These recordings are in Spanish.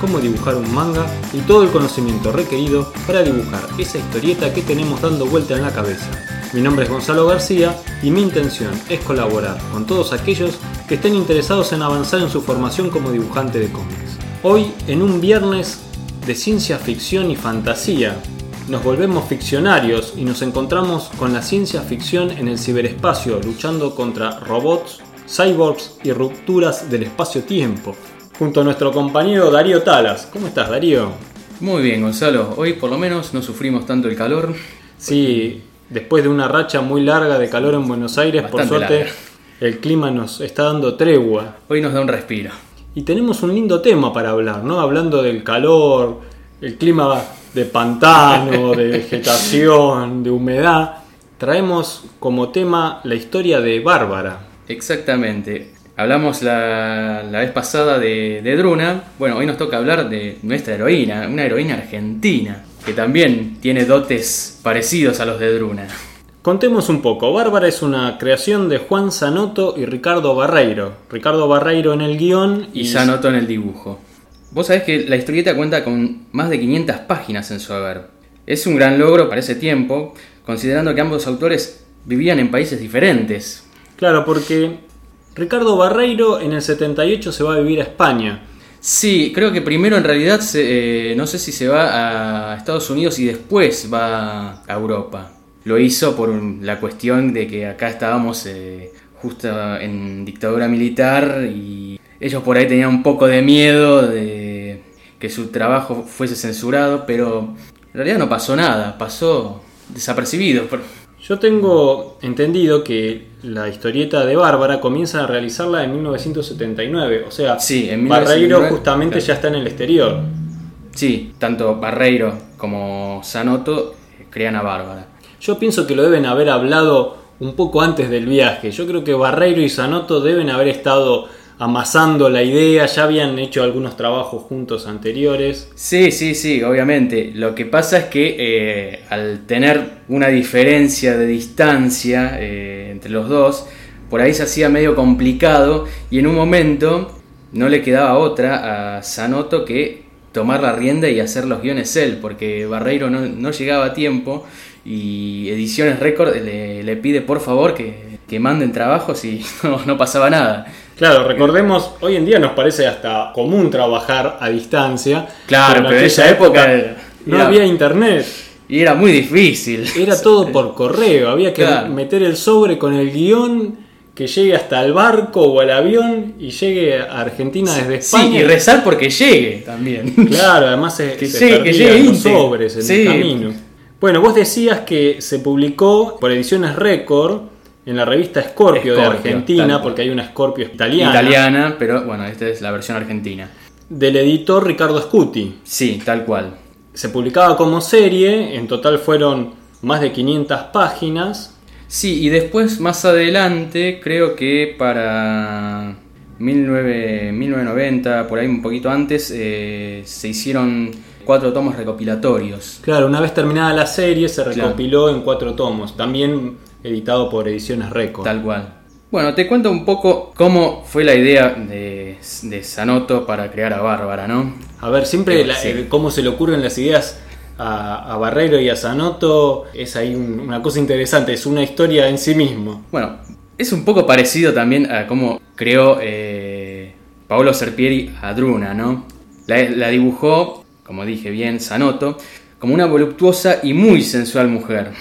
cómo dibujar un manga y todo el conocimiento requerido para dibujar esa historieta que tenemos dando vuelta en la cabeza. Mi nombre es Gonzalo García y mi intención es colaborar con todos aquellos que estén interesados en avanzar en su formación como dibujante de cómics. Hoy, en un viernes de ciencia ficción y fantasía, nos volvemos ficcionarios y nos encontramos con la ciencia ficción en el ciberespacio, luchando contra robots, cyborgs y rupturas del espacio-tiempo, junto a nuestro compañero Darío Talas. ¿Cómo estás, Darío? Muy bien, Gonzalo. Hoy por lo menos no sufrimos tanto el calor. Sí, después de una racha muy larga de calor en Buenos Aires, por suerte larga. el clima nos está dando tregua. Hoy nos da un respiro. Y tenemos un lindo tema para hablar, ¿no? Hablando del calor, el clima de pantano, de vegetación, de humedad. Traemos como tema la historia de Bárbara. Exactamente. Hablamos la, la vez pasada de, de Druna. Bueno, hoy nos toca hablar de nuestra heroína, una heroína argentina, que también tiene dotes parecidos a los de Druna. Contemos un poco. Bárbara es una creación de Juan Sanoto y Ricardo Barreiro. Ricardo Barreiro en el guion Y ya noto en el dibujo. Vos sabés que la historieta cuenta con más de 500 páginas en su haber. Es un gran logro para ese tiempo, considerando que ambos autores vivían en países diferentes. Claro, porque Ricardo Barreiro en el 78 se va a vivir a España. Sí, creo que primero en realidad eh, no sé si se va a Estados Unidos y después va a Europa. Lo hizo por la cuestión de que acá estábamos eh, justo en dictadura militar y ellos por ahí tenían un poco de miedo de que su trabajo fuese censurado, pero en realidad no pasó nada, pasó desapercibido. Yo tengo entendido que la historieta de Bárbara comienza a realizarla en 1979. O sea, Sí, en Barreiro 1979, justamente claro. ya está en el exterior. Sí, tanto Barreiro como Sanoto crean a Bárbara. Yo pienso que lo deben haber hablado un poco antes del viaje. Yo creo que Barreiro y Zanotto deben haber estado amasando la idea, ya habían hecho algunos trabajos juntos anteriores. Sí, sí, sí, obviamente. Lo que pasa es que eh, al tener una diferencia de distancia eh, entre los dos, por ahí se hacía medio complicado y en un momento no le quedaba otra a Sanoto que tomar la rienda y hacer los guiones él, porque Barreiro no, llegaba a tiempo y Ediciones Record le, pide por favor que, que manden trabajos y no pasaba nada. Claro, recordemos, hoy en día nos parece hasta común trabajar a distancia. Claro, en pero en aquella esa época era- no era- había internet. Y era muy difícil. Era todo por correo, había que Claro. meter el sobre con el guion que llegue hasta el barco o al avión y llegue a Argentina desde Sí, España. y rezar porque llegue también. Claro, además se, Que se llegue- que llegue los sobres en Sí. el camino. Bueno, vos decías que se publicó por Ediciones Record en la revista Scorpio, de Scorpio, Argentina, porque hay una Scorpio italiana, Italiana, pero bueno, esta es la versión argentina. del editor Ricardo Scuti. Sí, tal cual. Se publicaba como serie, en total fueron más de 500 páginas. Sí, y después más adelante, creo que para 19 1990, por ahí un poquito antes, eh, se hicieron cuatro tomos recopilatorios. Claro, una vez terminada la serie se Claro. recopiló en cuatro tomos, también editado por Ediciones Record. Tal cual. Bueno, te cuento un poco cómo fue la idea de, de Sanoto para crear a Bárbara, ¿no? A ver, siempre Eh, la- sí. el- cómo se le ocurren las ideas a, a Barreiro y a Zanotto es ahí un- una cosa interesante, es una historia en sí mismo. Bueno, es un poco parecido también a cómo creó eh, Paolo Serpieri a Druna, ¿no? La, la dibujó, como dije bien, Sanoto, como una voluptuosa y muy sensual mujer.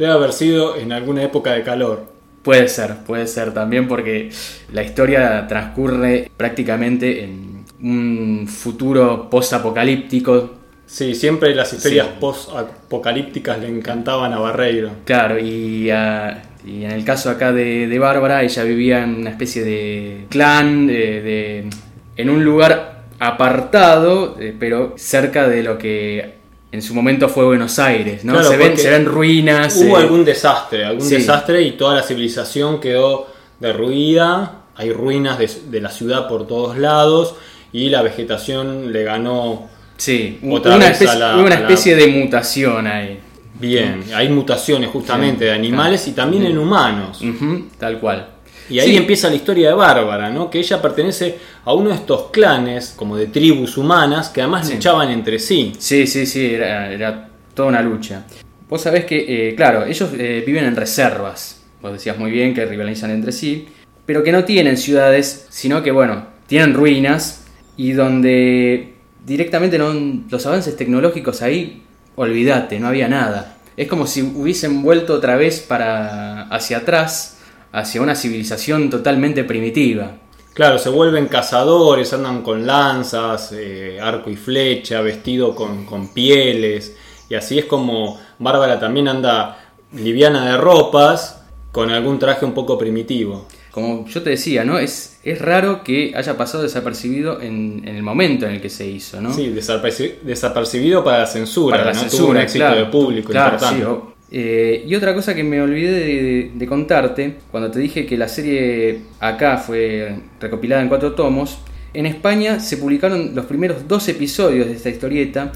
Debe haber sido en alguna época de calor. Puede ser, puede ser también porque la historia transcurre prácticamente en un futuro post-apocalíptico. Sí, siempre las historias Sí. post-apocalípticas le encantaban a Barreiro. Claro, y, y en el caso acá de, de Bárbara, ella vivía en una especie de clan, de, de- en un lugar apartado, eh, pero cerca de lo que en su momento fue Buenos Aires, ¿no? Claro, se, ven, porque se ven ruinas. Hubo eh, algún desastre, algún sí. desastre y toda la civilización quedó derruida hay ruinas de, de la ciudad por todos lados y la vegetación le ganó Sí, Otra una, vez especie, a la- una a la- especie de mutación ahí. bien. Hay mutaciones justamente Sí, de animales y también Sí. en humanos. Tal cual. Y ahí Sí. empieza la historia de Bárbara, ¿no? Que ella pertenece a uno de estos clanes, como de tribus humanas, que además Sí. luchaban entre sí. Sí, sí, sí, era, era toda una lucha. Vos sabés que, eh, claro, ellos eh, viven en reservas. Vos decías muy bien que rivalizan entre sí, pero que no tienen ciudades, sino que, bueno, tienen ruinas y donde directamente no, los avances tecnológicos ahí, olvídate, no había nada. Es como si hubiesen vuelto otra vez para hacia atrás, hacia una civilización totalmente primitiva. Claro, se vuelven cazadores, andan con lanzas, eh, arco y flecha, vestido con, con pieles. Y así es como Bárbara también anda liviana de ropas, con algún traje un poco primitivo. Como yo te decía, ¿no? Es, es raro que haya pasado desapercibido en, en el momento en el que se hizo, ¿no? Sí, desaperci- desapercibido para la censura, Para la ¿no? Tuvo censura, un éxito claro. de público Claro, importante. sí, eh, y otra cosa que me olvidé de, de contarte, cuando te dije que la serie acá fue recopilada en cuatro tomos, en España se publicaron los primeros dos episodios de esta historieta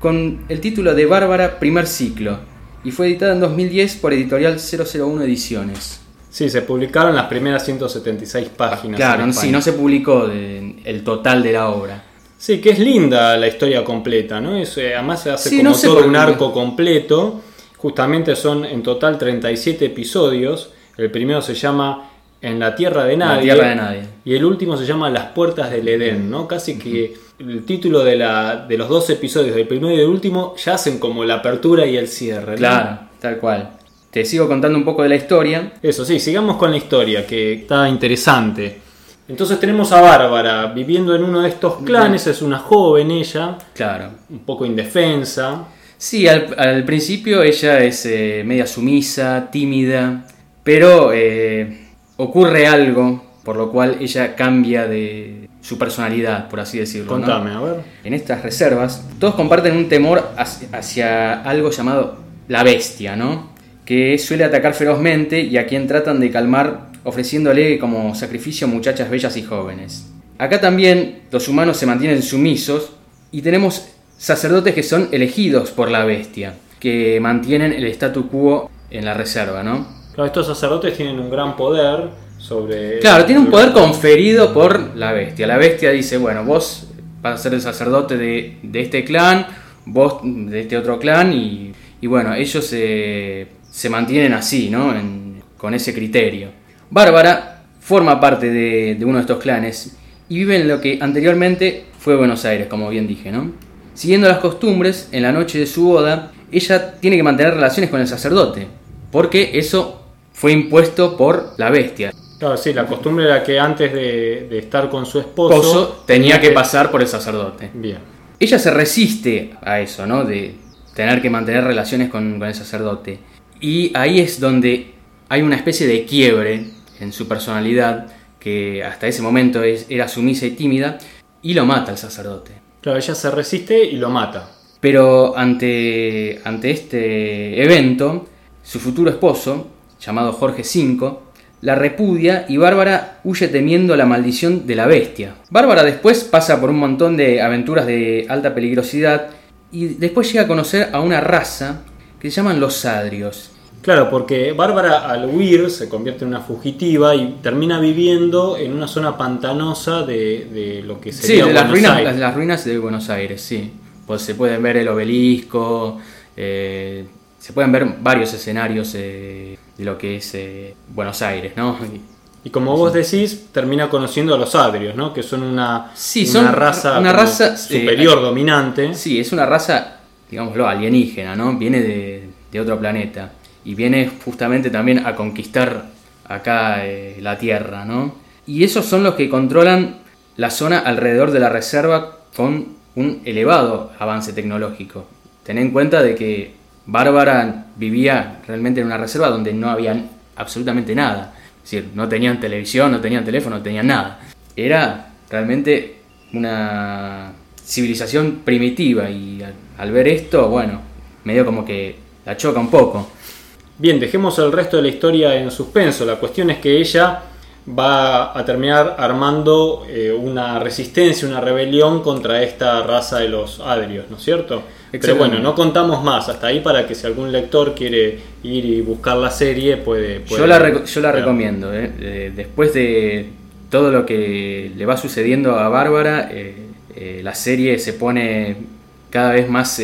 con el título de Bárbara Primer Ciclo y fue editada en 2010 por Editorial 001 Ediciones. Sí, se publicaron las primeras 176 páginas. Claro, en sí, no se publicó de- el total de la obra. Sí, que es linda la historia completa, ¿no? Es, eh, además se hace Sí, como no sé todo un arco completo. Justamente son en total 37 episodios. El primero se llama En la Tierra de Nadie. La Tierra de Nadie. Y el último se llama Las Puertas del Edén, ¿no? Casi que el título de, la, de los dos episodios, del primero y del último, ya hacen como la apertura y el cierre. ¿no? Claro, tal cual. Te sigo contando un poco de la historia. Eso sí, sigamos con la historia, que está interesante. Entonces tenemos a Bárbara viviendo en uno de estos clanes, es una joven ella, Claro. un poco indefensa. Sí, al, al principio ella es eh, media sumisa, tímida, pero eh, ocurre algo por lo cual ella cambia de su personalidad, por así decirlo. ¿no? Contame, a ver. En estas reservas, todos comparten un temor hacia, hacia algo llamado la bestia, ¿no? Que suele atacar ferozmente y a quien tratan de calmar ofreciéndole como sacrificio a muchachas bellas y jóvenes. Acá también los humanos se mantienen sumisos y tenemos sacerdotes que son elegidos por la bestia, que mantienen el statu quo en la reserva, ¿no? Claro, estos sacerdotes tienen un gran poder sobre... Claro, tiene un poder conferido por la bestia. La bestia dice, bueno, vos vas a ser el sacerdote de, de este clan, vos de este otro clan, y, y bueno, ellos se, se mantienen así, ¿no? En- con ese criterio. Bárbara forma parte de, de uno de estos clanes y vive en lo que anteriormente fue Buenos Aires, como bien dije, ¿no? Siguiendo las costumbres, en la noche de su boda, ella tiene que mantener relaciones con el sacerdote, porque eso fue impuesto por la bestia. Claro, sí, la costumbre era que antes de, de estar con su esposo... esposo tenía que pasar por el sacerdote. Bien. Ella se resiste a eso, ¿no? De tener que mantener relaciones con, con el sacerdote. Y ahí es donde hay una especie de quiebre en su personalidad, que hasta ese momento es- era sumisa y tímida, y lo mata el sacerdote. Claro, ella se resiste y lo mata. Pero ante, ante este evento, su futuro esposo, llamado Jorge V, la repudia y Bárbara huye temiendo la maldición de la bestia. Bárbara después pasa por un montón de aventuras de alta peligrosidad y después llega a conocer a una raza que se llaman los Sadrios. Claro, porque Bárbara al huir se convierte en una fugitiva y termina viviendo en una zona pantanosa de, de lo que Sí, sería de las Buenos ruinas, Aires. las, las ruinas de Buenos Aires, sí. Pues se pueden ver el obelisco, eh, se pueden ver varios escenarios eh, de lo que es eh, Buenos Aires, ¿no? Y- Y como vos decís, termina conociendo a los adrios, ¿no? Que son una, Sí, una son raza, una raza, superior, dominante. Sí, es una raza, digámoslo, alienígena, ¿no? Viene de, de otro planeta y viene justamente también a conquistar acá eh, la Tierra, ¿no? Y esos son los que controlan la zona alrededor de la reserva con un elevado avance tecnológico. Ten en cuenta de que Bárbara vivía realmente en una reserva donde no había absolutamente nada. Es decir, no tenían televisión, no tenían teléfono, no tenían nada. Era realmente una civilización primitiva y al, al ver esto, bueno, medio como que la choca un poco. Bien, dejemos el resto de la historia en suspenso. La cuestión es que ella va a terminar armando eh, una resistencia, una rebelión contra esta raza de los adrios, ¿no es cierto? Pero bueno, no contamos más hasta ahí para que si algún lector quiere ir y buscar la serie puede... yo la, yo la recomiendo, ¿eh? después de todo lo que le va sucediendo a Bárbara, eh, la serie se pone cada vez más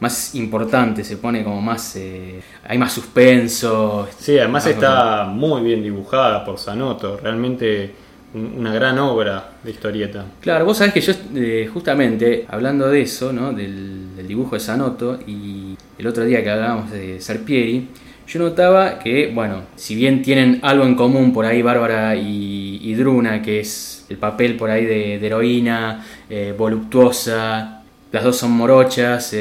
más importante, se pone como más. Eh, hay más suspenso. Sí, además está muy bien dibujada por Sanoto, realmente una gran obra de historieta. Claro, vos sabés que yo, eh, justamente, hablando de eso, ¿no? del, dibujo de Sanoto, y el otro día que hablábamos de Serpieri, yo notaba que, bueno, si bien tienen algo en común por ahí Bárbara y, Druna, que es el papel por ahí de, heroína, eh, voluptuosa, las dos son morochas,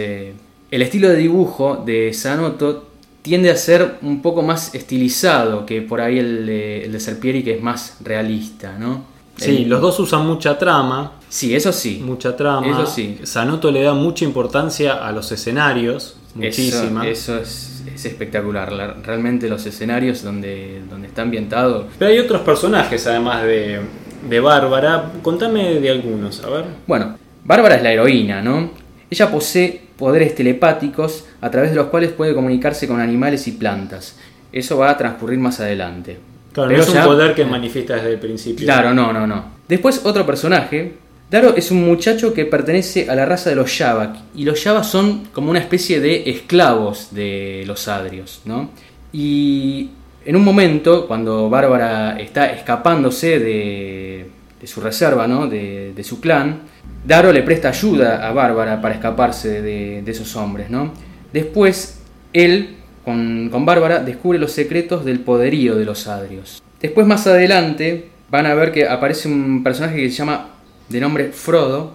el estilo de dibujo de Sanoto tiende a ser un poco más estilizado que por ahí el de, el de Serpieri, que es más realista, ¿no? Sí, los dos usan mucha trama. Sí, eso sí. Mucha trama. Eso sí. Sanoto le da mucha importancia a los escenarios. Muchísima. Eso, es, espectacular. realmente los escenarios donde, donde está ambientado. Pero hay otros personajes además de, de Bárbara. Contame de algunos, a ver. Bueno, Bárbara es la heroína, ¿no? Ella posee poderes telepáticos a través de los cuales puede comunicarse con animales y plantas. Eso va a transcurrir más adelante. Claro, no es un poder que manifiesta desde el principio. Claro, no, no, no. Después otro personaje. Daro es un muchacho que pertenece a la raza de los Yavak. Y los Yavak son como una especie de esclavos de los Adrios, ¿no? Y en un momento, cuando Bárbara está escapándose de, su reserva, ¿no? de su clan, Daro le presta ayuda a Bárbara para escaparse de, esos hombres, ¿no? Después, él, con, Bárbara, descubre los secretos del poderío de los Adrios. Después, más adelante, van a ver que aparece un personaje que se llama de nombre Frodo.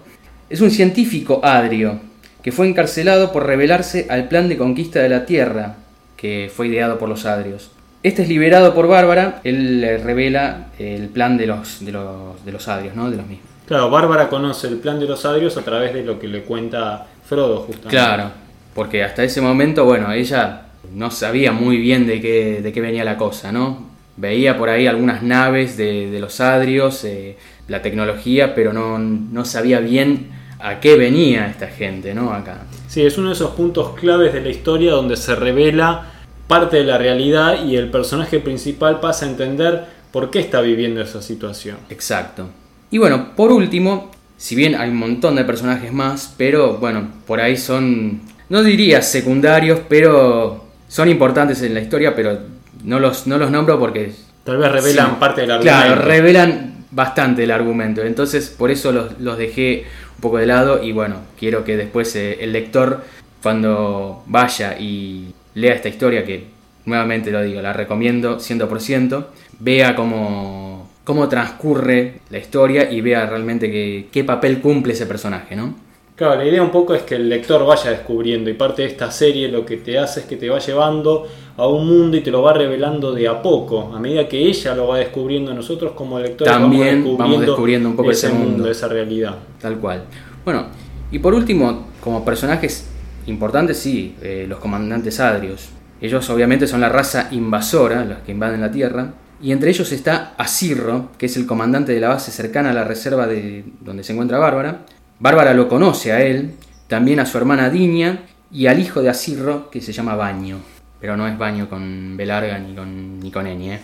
Es un científico adrio que fue encarcelado por rebelarse al plan de conquista de la Tierra que fue ideado por los Adrios. Este es liberado por Bárbara, él le revela el plan de los, de los, de los Adrios, ¿no? De los mismos. Claro, Bárbara conoce el plan de los Adrios a través de lo que le cuenta Frodo, justamente. Claro, porque hasta ese momento, bueno, ella no sabía muy bien de qué, de qué venía la cosa, ¿no? Veía por ahí algunas naves de, los Adrios, eh, la tecnología, pero no, no sabía bien a qué venía esta gente, ¿no? Acá. Sí, es uno de esos puntos claves de la historia donde se revela parte de la realidad y el personaje principal pasa a entender por qué está viviendo esa situación. Exacto. Y bueno, por último, si bien hay un montón de personajes más, pero bueno, por ahí son, no diría secundarios, pero son importantes en la historia, pero no los, no los nombro porque... Tal vez revelan parte del argumento. Claro, revelan bastante el argumento. Entonces, por eso los, dejé un poco de lado y bueno, quiero que después eh, el lector, cuando vaya y lea esta historia, que nuevamente lo digo, la recomiendo 100%, vea cómo cómo transcurre la historia y vea realmente qué papel cumple ese personaje, ¿no? Claro, la idea un poco es que el lector vaya descubriendo y parte de esta serie lo que te hace es que te va llevando a un mundo y te lo va revelando de a poco, a medida que ella lo va descubriendo nosotros como lectores también vamos descubriendo, un poco ese, mundo, esa realidad. Tal cual. Bueno, y por último, como personajes importantes, sí, eh, los comandantes adrios. Ellos obviamente son la raza invasora, los que invaden la Tierra, y entre ellos está Asirro, que es el comandante de la base cercana a la reserva de donde se encuentra Bárbara. Bárbara lo conoce a él, también a su hermana Diña y al hijo de Asirro, que se llama Baño. Pero no es Baño con B larga ni con, ni con ¿eh?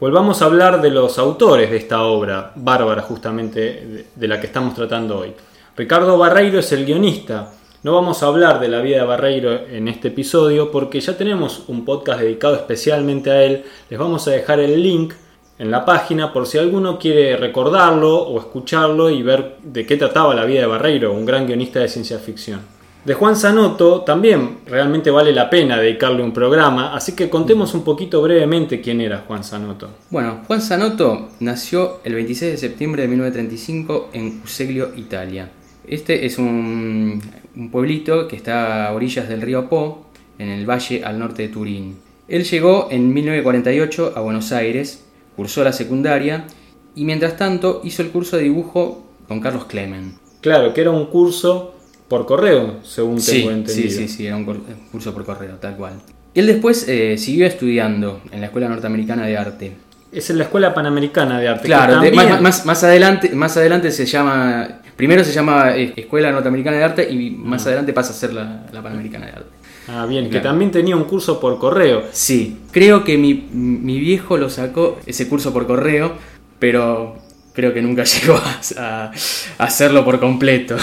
Volvamos a hablar de los autores de esta obra, Bárbara justamente, de la que estamos tratando hoy. Ricardo Barreiro es el guionista, no vamos a hablar de la vida de Barreiro en este episodio porque ya tenemos un podcast dedicado especialmente a él. Les vamos a dejar el link en la página por si alguno quiere recordarlo o escucharlo y ver de qué trataba la vida de Barreiro, un gran guionista de ciencia ficción. De Juan Sanoto también realmente vale la pena dedicarle un programa, así que contemos un poquito brevemente quién era Juan Sanoto. Bueno, Juan Sanoto nació el 26 de septiembre de 1935 en Useglio, Italia. Este es un, pueblito que está a orillas del río Po, en el valle al norte de Turín. Él llegó en 1948 a Buenos Aires, cursó la secundaria y mientras tanto hizo el curso de dibujo con Carlos Clemen. Claro, que era un curso por correo, según tengo entendido. Sí, sí, sí, era un curso por correo, tal cual. Él después eh, siguió estudiando en la Escuela Norteamericana de Arte Es en la Escuela Panamericana de Arte. Claro, de- más, más- más adelante, más adelante se llama. Primero se llama eh, Escuela Norteamericana de Arte y más adelante pasa a ser la, la Panamericana de Arte. Ah, bien, que también tenía un curso por correo. Sí, creo que mi, mi viejo lo sacó ese curso por correo, pero creo que nunca llegó a, a- a hacerlo por completo.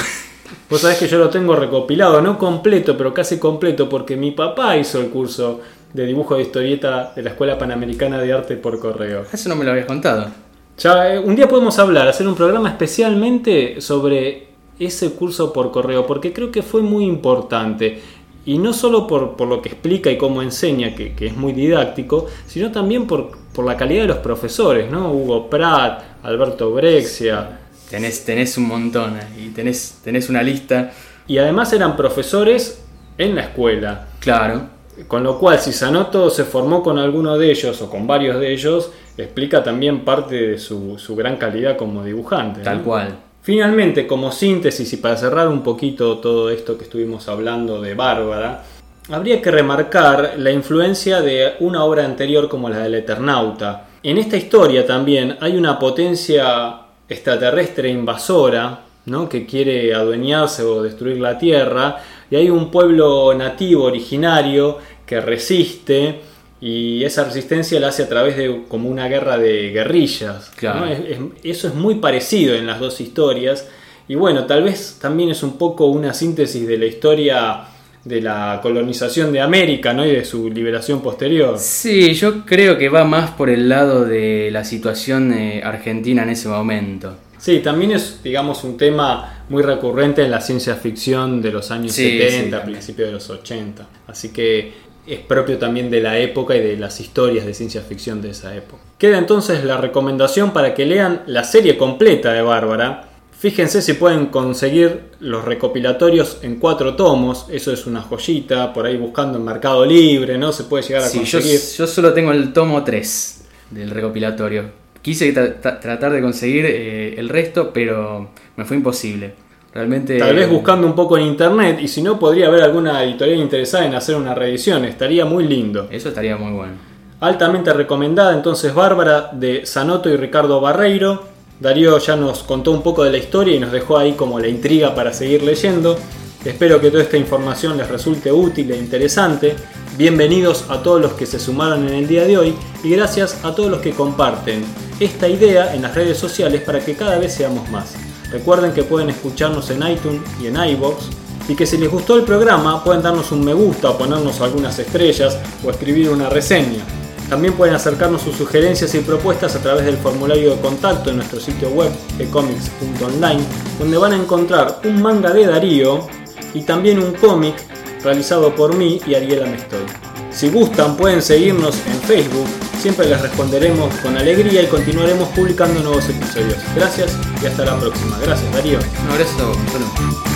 Vos sabés que yo lo tengo recopilado, no completo, pero casi completo, porque mi papá hizo el curso de dibujo de historieta de la Escuela Panamericana de Arte por correo. Eso no me lo habías contado. Ya, eh, un día podemos hablar, hacer un programa especialmente sobre ese curso por correo, porque creo que fue muy importante. Y no solo por, por lo que explica y cómo enseña, que, que es muy didáctico, sino también por, por la calidad de los profesores, ¿no? Hugo Pratt, Alberto Brexia. Tenés, tenés un montón eh, y tenés, tenés una lista. Y además eran profesores en la escuela. Claro, Con lo cual, si Sanoto se formó con alguno de ellos o con varios de ellos, explica también parte de su, su gran calidad como dibujante. tal ¿no? cual. Finalmente, como síntesis y para cerrar un poquito todo esto que estuvimos hablando de Bárbara, habría que remarcar la influencia de una obra anterior como la del Eternauta. En esta historia también hay una potencia extraterrestre invasora ¿no? que quiere adueñarse o destruir la Tierra y hay un pueblo nativo originario que resiste y esa resistencia la hace a través de como una guerra de guerrillas. ¿no? Claro. Es- es- eso es muy parecido en las dos historias. Y bueno, tal vez también es un poco una síntesis de la historia de la colonización de América ¿no? y de su liberación posterior. Sí, yo creo que va más por el lado de la situación eh, argentina en ese momento. Sí, también es, digamos, un tema muy recurrente en la ciencia ficción de los años Sí, 70, sí, principios de los 80. Así que es propio también de la época y de las historias de ciencia ficción de esa época. Queda entonces la recomendación para que lean la serie completa de Bárbara. Fíjense si pueden conseguir los recopilatorios en cuatro tomos, eso es una joyita, por ahí buscando en Mercado Libre, ¿no? Se puede llegar a Sí, yo, conseguir. yo solo tengo el tomo 3 del recopilatorio. Quise tra- tra- tratar de conseguir eh, el resto, pero me fue imposible. Realmente. Tal vez buscando un poco en internet y si no podría haber alguna editorial interesada en hacer una reedición, estaría muy lindo. Eso estaría muy bueno. Altamente recomendada entonces Bárbara de Sanoto y Ricardo Barreiro. Darío ya nos contó un poco de la historia y nos dejó ahí como la intriga para seguir leyendo. Espero que toda esta información les resulte útil e interesante. Bienvenidos a todos los que se sumaron en el día de hoy y gracias a todos los que comparten esta idea en las redes sociales para que cada vez seamos más. Recuerden que pueden escucharnos en iTunes y en iBox y que si les gustó el programa pueden darnos un me gusta ponernos algunas estrellas o escribir una reseña. También pueden acercarnos sus sugerencias y propuestas a través del formulario de contacto en nuestro sitio web ecomics.online, donde van a encontrar un manga de Darío y también un cómic realizado por mí y Ariela Mestoy. Si gustan pueden seguirnos en Facebook, siempre les responderemos con alegría y continuaremos publicando nuevos episodios. Gracias y hasta la próxima. Gracias Darío. No, gracias.